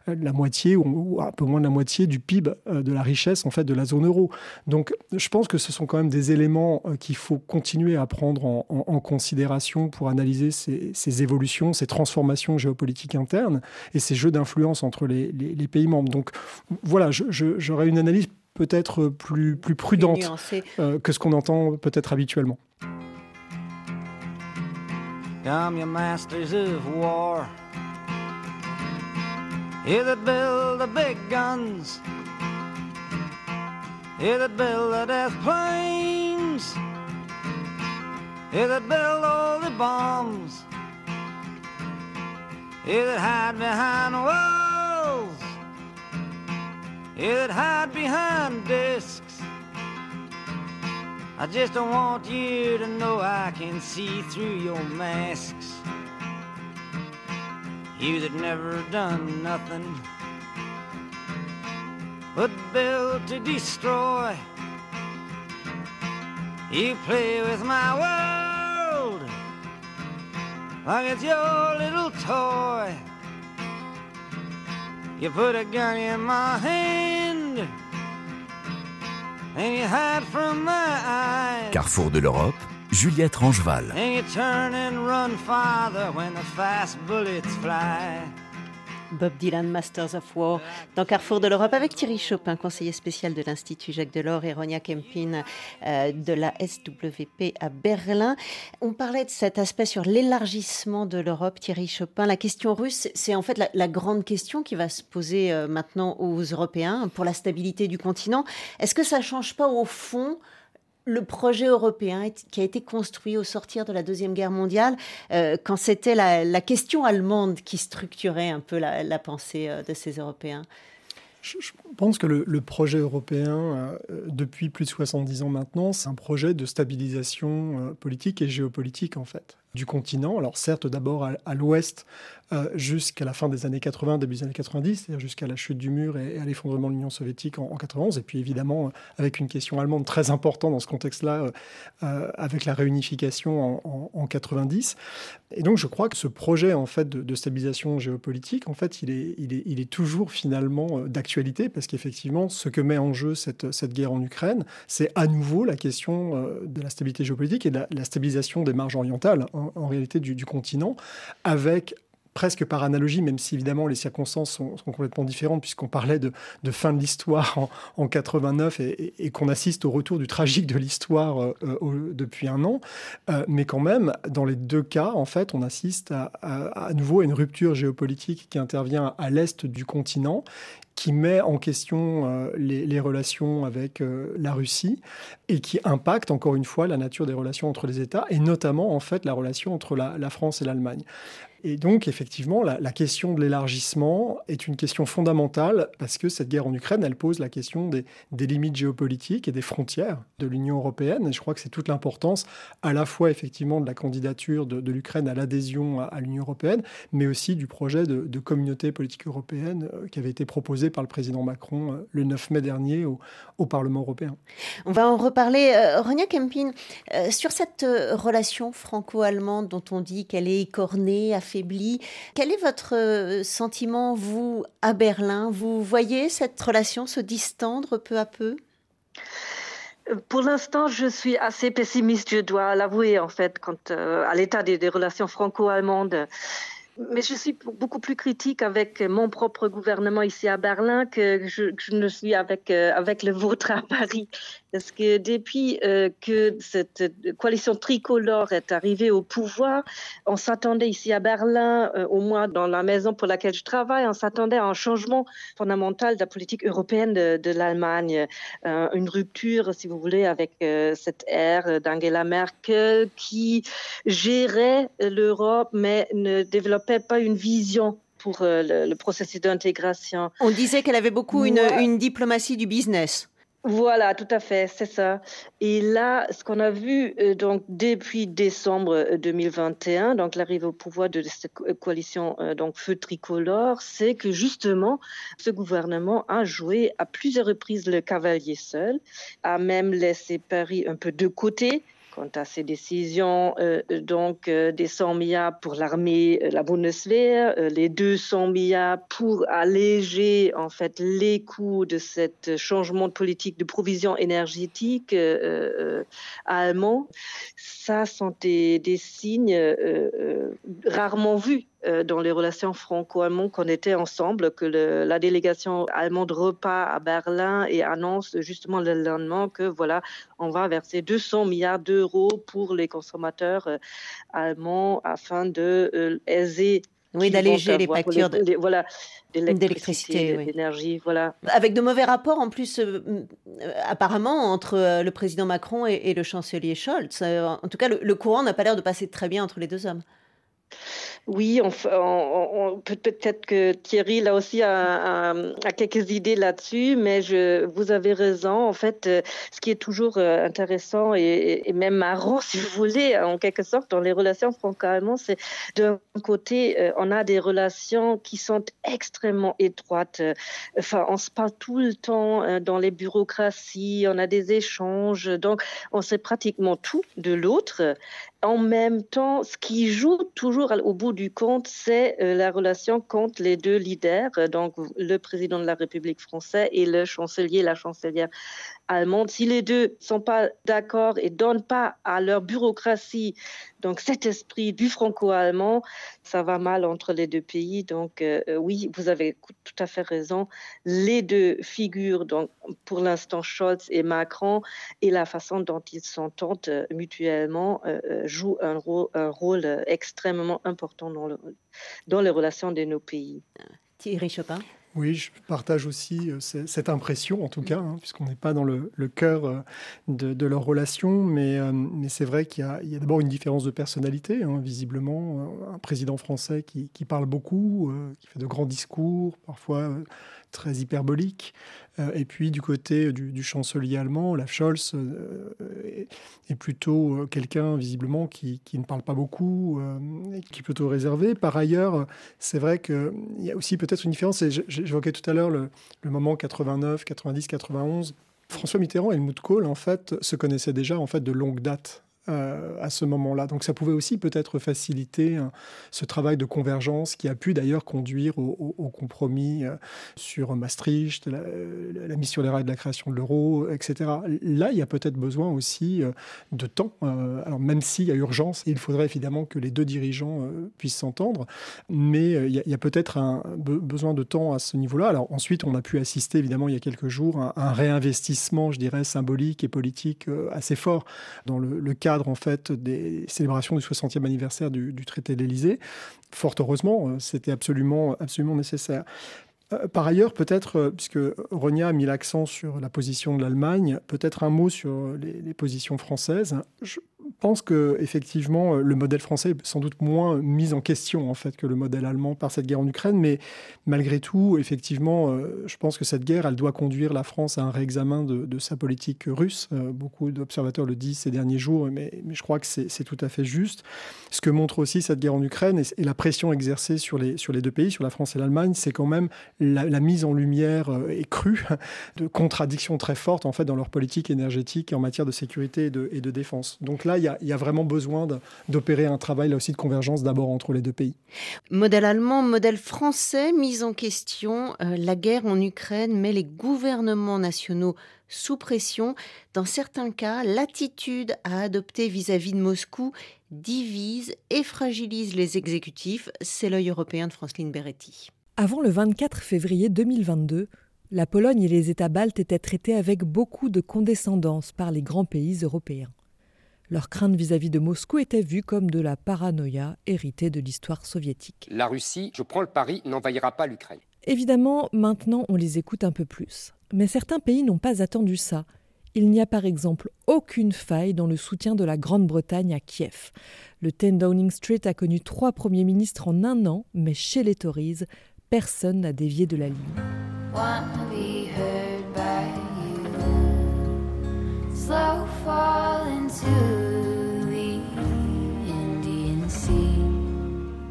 la moitié ou, ou un peu moins de la moitié du PIB euh, de la richesse en fait de la zone euro. Donc je pense que ce sont quand même des éléments euh, qu'il faut continuer à prendre en, considération pour analyser ces, évolutions, ces transformations géopolitiques internes et ces jeux d'influence entre les, pays membres. Donc voilà, j'aurais une analyse peut-être plus, plus prudente euh, que ce qu'on entend peut-être habituellement. Here that build the big guns. Here that build the death planes. Here that build all the bombs. Here that hide behind walls. Here that hide behind discs. I just don't want you to know I can see through your masks. You that never done nothing but build to destroy. You play with my world like it's your little toy. You put a gun in my hand and you hide from my eyes. Carrefour de l'Europe, Juliette Rangeval. And you turn and run farther when the fast bullets fly? Bob Dylan, Masters of War, dans Carrefour de l'Europe, avec Thierry Chopin, conseiller spécial de l'Institut Jacques Delors, et Ronia Kempin euh, de la SWP à Berlin. On parlait de cet aspect sur l'élargissement de l'Europe, Thierry Chopin. La question russe, c'est en fait la, grande question qui va se poser euh, maintenant aux Européens pour la stabilité du continent. Est-ce que ça ne change pas au fond le projet européen qui a été construit au sortir de la Deuxième Guerre mondiale, euh, quand c'était la, question allemande qui structurait un peu la, pensée euh, de ces Européens je, pense que le, projet européen, euh, depuis plus de 70 ans maintenant, c'est un projet de stabilisation politique et géopolitique en fait du continent. Alors certes d'abord à l'ouest euh, jusqu'à la fin des années 80, début des années 90, c'est-à-dire jusqu'à la chute du mur et, à l'effondrement de l'Union soviétique en, 91. Et puis évidemment, euh, avec une question allemande très importante dans ce contexte-là, euh, avec la réunification en, 90. Et donc, je crois que ce projet en fait de, stabilisation géopolitique, en fait, il est, il est, il est toujours finalement d'actualité parce qu'effectivement, ce que met en jeu cette, cette guerre en Ukraine, c'est à nouveau la question de la stabilité géopolitique et de la, stabilisation des marges orientales, en, réalité, du, du continent, avec presque par analogie, même si évidemment les circonstances sont, complètement différentes, puisqu'on parlait de, fin de l'histoire en, 89 et, qu'on assiste au retour du tragique de l'histoire euh, euh, depuis un an. Euh, mais quand même, dans les deux cas, en fait, on assiste à, nouveau à une rupture géopolitique qui intervient à l'est du continent qui met en question les, relations avec la Russie et qui impacte encore une fois la nature des relations entre les États et notamment en fait la relation entre la France et l'Allemagne. Et donc, effectivement, la, question de l'élargissement est une question fondamentale parce que cette guerre en Ukraine, elle pose la question des, limites géopolitiques et des frontières de l'Union européenne. Et je crois que c'est toute l'importance à la fois, effectivement, de la candidature de, l'Ukraine à l'adhésion à, l'Union européenne, mais aussi du projet de, communauté politique européenne euh, qui avait été proposé par le président Macron euh, le 9 mai dernier au, Parlement européen. On va en reparler. Euh, Ronia Kempin, sur cette relation franco-allemande dont on dit qu'elle est quel est votre euh, sentiment, vous, à Berlin? Vous voyez cette relation se distendre peu à peu? Pour l'instant, je suis assez pessimiste, je dois l'avouer, en fait, quant euh, à l'état des, relations franco-allemandes. Mais je suis beaucoup plus critique avec mon propre gouvernement ici à Berlin que je, ne suis avec, euh, avec le vôtre à Paris. Parce que depuis euh, que cette coalition tricolore est arrivée au pouvoir, on s'attendait ici à Berlin, euh, au moins dans la maison pour laquelle je travaille, on s'attendait à un changement fondamental de la politique européenne de, l'Allemagne, une rupture, si vous voulez, avec cette ère d'Angela Merkel qui gérait l'Europe mais ne développait pas une vision pour euh, le, processus d'intégration. On disait qu'elle avait beaucoup une, une, diplomatie du business. Voilà, tout à fait, c'est ça. Et là, ce qu'on a vu euh, donc depuis décembre 2021, euh, donc l'arrivée au pouvoir de cette coalition donc feu tricolore, c'est que justement ce gouvernement a joué à plusieurs reprises le cavalier seul, a même laissé Paris un peu de côté quant à ces décisions, euh, donc euh, des 100 milliards pour l'armée, euh, la Bundeswehr, les 200 milliards pour alléger en fait les coûts de ce changement de politique de provision énergétique allemand. Ça sont des signes rarement vus euh, dans les relations franco-allemandes qu'on était ensemble, que la délégation allemande repart à Berlin et annonce justement le lendemain que voilà, on va verser 200 milliards d'euros pour les consommateurs euh, allemands afin de euh, oui, d'alléger les factures de, voilà, d'électricité, d'énergie, voilà. Avec de mauvais rapports en plus, apparemment, entre le président Macron et, le chancelier Scholz. en tout cas, le courant n'a pas l'air de passer très bien entre les deux hommes. Oui, peut-être que Thierry là aussi a, quelques idées là-dessus, mais vous avez raison. En fait, euh, ce qui est toujours euh, intéressant et, même marrant, si vous voulez, en quelque sorte, dans les relations franco-allemandes, c'est d'un côté, euh, on a des relations qui sont extrêmement étroites. Enfin, on se parle tout le temps dans les bureaucraties, on a des échanges, donc on sait pratiquement tout de l'autre. En même temps, ce qui joue toujours au bout du compte, c'est la relation entre les deux leaders, donc le président de la République française et le chancelier, la chancelière allemande. Si les deux sont pas d'accord et donnent pas à leur bureaucratie donc cet esprit du franco-allemand, ça va mal entre les deux pays. Donc euh, oui, vous avez tout à fait raison. Les deux figures, donc pour l'instant Scholz et Macron, et la façon dont ils s'entendent euh, mutuellement euh, jouent un, rôle, un rôle extrêmement important dans, le, dans les relations de nos pays. Thierry Chopin. Oui, je partage aussi euh, cette impression, en tout cas, hein, puisqu'on n'est pas dans le, cœur euh, de, leur relation, mais, euh, mais c'est vrai qu'il y a, d'abord une différence de personnalité, hein, visiblement. Un président français qui, qui parle beaucoup, qui fait de grands discours, parfois très hyperbolique. Euh, et puis du côté du, chancelier allemand, Olaf Scholz euh, est, plutôt euh, quelqu'un visiblement qui, ne parle pas beaucoup, qui est plutôt réservé. Par ailleurs, c'est vrai qu'il y a aussi peut-être une différence, et j'évoquais tout à l'heure le, le moment 89, 90, 91. François Mitterrand et Helmut Kohl, en fait, se connaissaient déjà en fait de longue date. Euh, à ce moment-là. Donc ça pouvait aussi peut-être faciliter hein, ce travail de convergence qui a pu d'ailleurs conduire au, compromis euh, sur Maastricht, la, mise sur les rails de la création de l'euro, etc. Là, il y a peut-être besoin aussi euh, de temps. alors même s'il y a urgence, il faudrait évidemment que les deux dirigeants puissent s'entendre, mais il y a, peut-être un besoin de temps à ce niveau-là. Alors ensuite, on a pu assister évidemment il y a quelques jours à un réinvestissement, je dirais, symbolique et politique assez fort dans le, le en fait des célébrations du 60e anniversaire du, traité de l'Élysée. Fort heureusement, euh, c'était absolument, absolument nécessaire. Euh, par ailleurs, peut-être, euh, puisque Ronia a mis l'accent sur la position de l'Allemagne, peut-être un mot sur les, positions françaises. Pense que effectivement le modèle français est sans doute moins mis en question en fait que le modèle allemand par cette guerre en Ukraine, mais malgré tout, effectivement, euh, je pense que cette guerre, elle doit conduire la France à un réexamen de, sa politique russe. Euh, beaucoup d'observateurs le disent ces derniers jours, mais, je crois que c'est tout à fait juste. Ce que montre aussi cette guerre en Ukraine et, la pression exercée sur les, sur les deux pays, sur la France et l'Allemagne, c'est quand même la, mise en lumière euh, et crue de contradictions très fortes en fait dans leur politique énergétique en matière de sécurité et de, et de défense. Donc là, il y a, vraiment besoin d'opérer un travail là aussi de convergence d'abord entre les deux pays. Modèle allemand, modèle français, mise en question. Euh, la guerre en Ukraine met les gouvernements nationaux sous pression. Dans certains cas, l'attitude à adopter vis-à-vis de Moscou divise et fragilise les exécutifs. C'est l'œil européen de Franceline Beretti. Avant le 24 février 2022, la Pologne et les États baltes étaient traités avec beaucoup de condescendance par les grands pays européens. Leur crainte vis-à-vis de Moscou était vue comme de la paranoïa héritée de l'histoire soviétique. La Russie, je prends le pari, n'envahira pas l'Ukraine. Évidemment, maintenant on les écoute un peu plus. Mais certains pays n'ont pas attendu ça. Il n'y a par exemple aucune faille dans le soutien de la Grande-Bretagne à Kiev. Le 10 Downing Street a connu trois premiers ministres en un an, mais chez les Tories, personne n'a dévié de la ligne.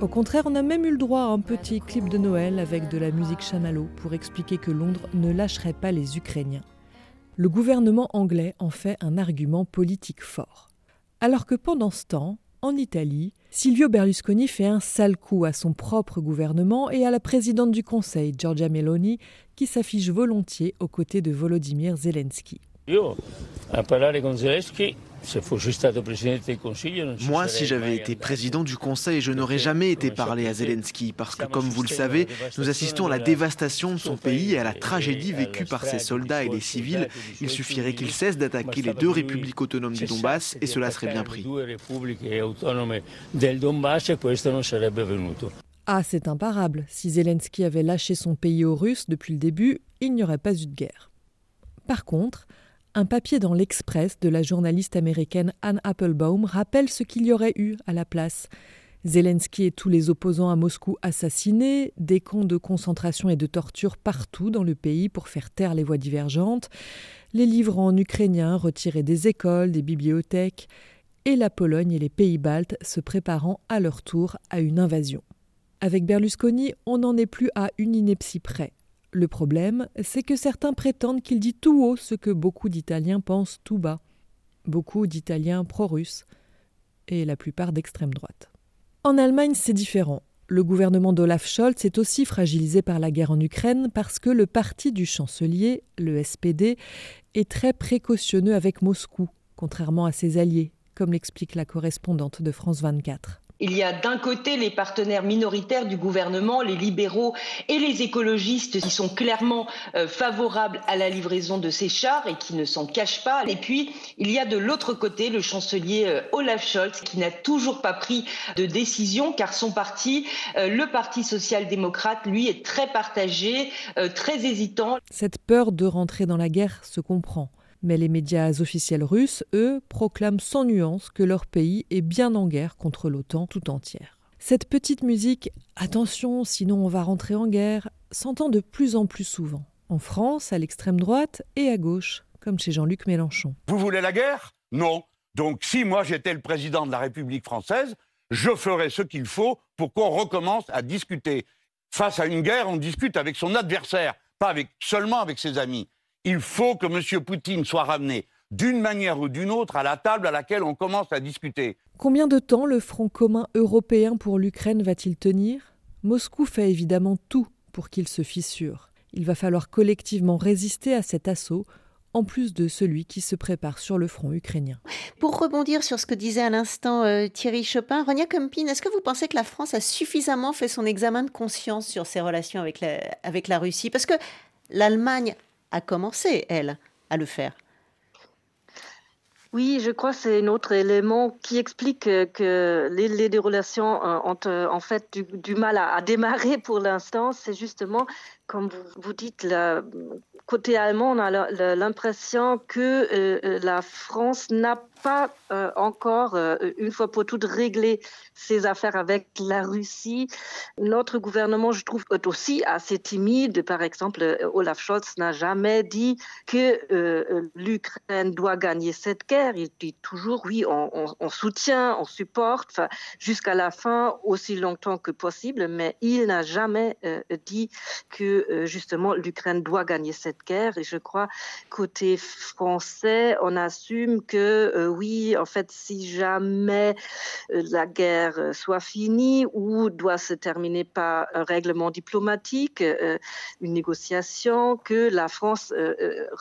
Au contraire, on a même eu le droit à un petit clip de Noël avec de la musique chamallow pour expliquer que Londres ne lâcherait pas les Ukrainiens. Le gouvernement anglais en fait un argument politique fort. Alors que pendant ce temps, en Italie, Silvio Berlusconi fait un sale coup à son propre gouvernement et à la présidente du Conseil, Giorgia Meloni, qui s'affiche volontiers aux côtés de Volodymyr Zelensky. Moi, si j'avais été président du Conseil, je n'aurais jamais été parlé à Zelensky parce que, comme vous le savez, nous assistons à la dévastation de son pays et à la tragédie vécue par ses soldats et les civils. Il suffirait qu'il cesse d'attaquer les deux républiques autonomes du Donbass et cela serait bien pris. Ah, c'est imparable. Si Zelensky avait lâché son pays aux Russes depuis le début, il n'y aurait pas eu de guerre. Par contre, un papier dans l'Express de la journaliste américaine Anne Applebaum rappelle ce qu'il y aurait eu à la place. Zelensky et tous les opposants à Moscou assassinés, des camps de concentration et de torture partout dans le pays pour faire taire les voix divergentes, les livres en ukrainien retirés des écoles, des bibliothèques, et la Pologne et les pays baltes se préparant à leur tour à une invasion. Avec Berlusconi, on n'en est plus à une ineptie près. Le problème, c'est que certains prétendent qu'il dit tout haut ce que beaucoup d'Italiens pensent tout bas. Beaucoup d'Italiens pro-russes et la plupart d'extrême droite. En Allemagne, c'est différent. Le gouvernement d'Olaf Scholz est aussi fragilisé par la guerre en Ukraine parce que le parti du chancelier, le SPD, est très précautionneux avec Moscou, contrairement à ses alliés, comme l'explique la correspondante de France 24. Il y a d'un côté les partenaires minoritaires du gouvernement, les libéraux et les écologistes qui sont clairement euh, favorables à la livraison de ces chars et qui ne s'en cachent pas. Et puis, il y a de l'autre côté le chancelier euh, Olaf Scholz qui n'a toujours pas pris de décision car son parti, euh, le Parti social-démocrate, lui est très partagé, très hésitant. Cette peur de rentrer dans la guerre se comprend. Mais les médias officiels russes, eux, proclament sans nuance que leur pays est bien en guerre contre l'OTAN tout entière. Cette petite musique Attention, sinon on va rentrer en guerre s'entend de plus en plus souvent, en France, à l'extrême droite et à gauche, comme chez Jean-Luc Mélenchon. Vous voulez la guerre? Non. Donc si moi j'étais le président de la République française, je ferais ce qu'il faut pour qu'on recommence à discuter. Face à une guerre, on discute avec son adversaire, pas avec, seulement avec ses amis il faut que M. Poutine soit ramené d'une manière ou d'une autre à la table à laquelle on commence à discuter. Combien de temps le Front commun européen pour l'Ukraine va-t-il tenir? Moscou fait évidemment tout pour qu'il se fissure. Il va falloir collectivement résister à cet assaut, en plus de celui qui se prépare sur le front ukrainien. Pour rebondir sur ce que disait à l'instant euh, Thierry Chopin, Rania Kumpin, est-ce que vous pensez que la France a suffisamment fait son examen de conscience sur ses relations avec la, avec la Russie? Parce que l'Allemagne a commencé, elle, à le faire. Oui, je crois que c'est un autre élément qui explique que les, les relations euh, ont euh, en fait du, mal à, démarrer pour l'instant. C'est justement, comme vous, dites, côté allemand, on a l'impression que euh, la France n'a pas euh, encore, euh, une fois pour toutes, réglé ses affaires avec la Russie. Notre gouvernement, je trouve, est aussi assez timide. Par exemple, euh, Olaf Scholz n'a jamais dit que l'Ukraine doit gagner cette guerre. Il dit toujours, oui, on, soutient, on supporte, jusqu'à la fin, aussi longtemps que possible, mais il n'a jamais dit que, justement, l'Ukraine doit gagner cette guerre. Et je crois, côté français, on assume que oui, en fait, si jamais euh, la guerre euh, soit finie ou doit se terminer par un règlement diplomatique, euh, une négociation, que la France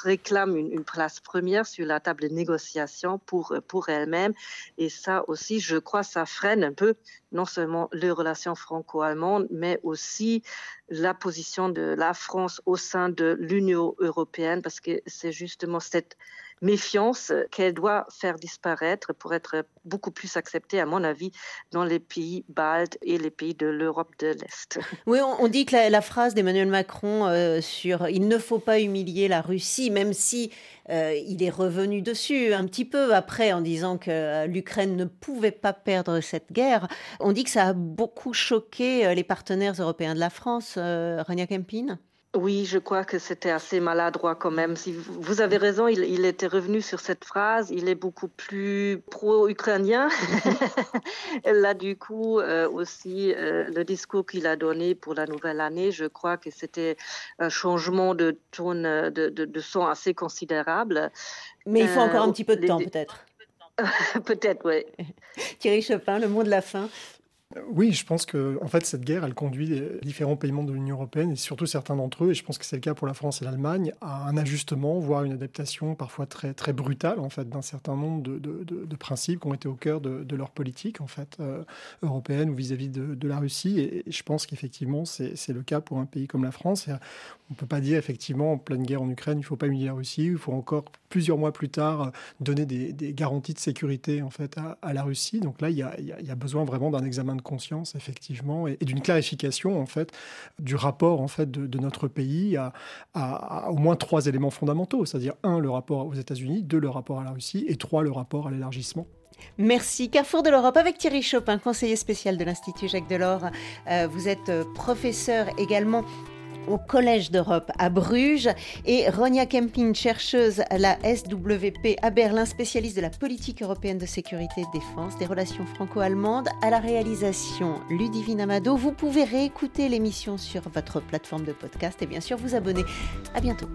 réclame une, place première sur la table de négociation pour, pour elle-même. Et ça aussi, je crois, ça freine un peu non seulement les relations franco-allemandes, mais aussi la position de la France au sein de l'Union européenne, parce que c'est justement cette méfiance qu'elle doit faire disparaître pour être beaucoup plus acceptée, à mon avis, dans les pays baltes et les pays de l'Europe de l'Est. Oui, on, dit que la, phrase d'Emmanuel Macron euh, sur il ne faut pas humilier la Russie, même si euh, il est revenu dessus un petit peu après en disant que euh, l'Ukraine ne pouvait pas perdre cette guerre, on dit que ça a beaucoup choqué les partenaires européens de la France. Rania Kempin? Oui, je crois que c'était assez maladroit quand même. Si vous avez raison, il, était revenu sur cette phrase. Il est beaucoup plus pro-ukrainien. Là, du coup, euh, aussi, euh, le discours qu'il a donné pour la nouvelle année, je crois que c'était un changement de ton, de, de, son assez considérable. Mais il faut encore un euh, petit peu de temps, peut-être. peut-être, oui. Thierry Chopin, le mot de la fin. Oui, je pense que en fait cette guerre, elle conduit différents pays membres de l'Union européenne et surtout certains d'entre eux, et je pense que c'est le cas pour la France et l'Allemagne, à un ajustement, voire une adaptation parfois très très brutale en fait d'un certain nombre de, de, principes qui ont été au cœur de, leur politique en fait euh, européenne ou vis-à-vis de, la Russie. Et, je pense qu'effectivement c'est le cas pour un pays comme la France. on ne peut pas dire effectivement en pleine guerre en Ukraine, il faut pas humilier la Russie. Il faut encore plusieurs mois plus tard donner des, des garanties de sécurité en fait à, la Russie. Donc là, il y a, il y a besoin vraiment d'un examen de conscience, effectivement, et, d'une clarification, en fait, du rapport, en fait, de, notre pays à, au moins trois éléments fondamentaux, c'est-à-dire, un, le rapport aux États-Unis, deux, le rapport à la Russie, et trois, le rapport à l'élargissement. Merci. Carrefour de l'Europe avec Thierry Chopin, conseiller spécial de l'Institut Jacques Delors. Euh, vous êtes professeur également au Collège d'Europe à Bruges et Ronja Kempin, chercheuse à la SWP à Berlin, spécialiste de la politique européenne de sécurité et de défense, des relations franco-allemandes, à la réalisation Ludivine Amado. Vous pouvez réécouter l'émission sur votre plateforme de podcast et bien sûr vous abonner. À bientôt.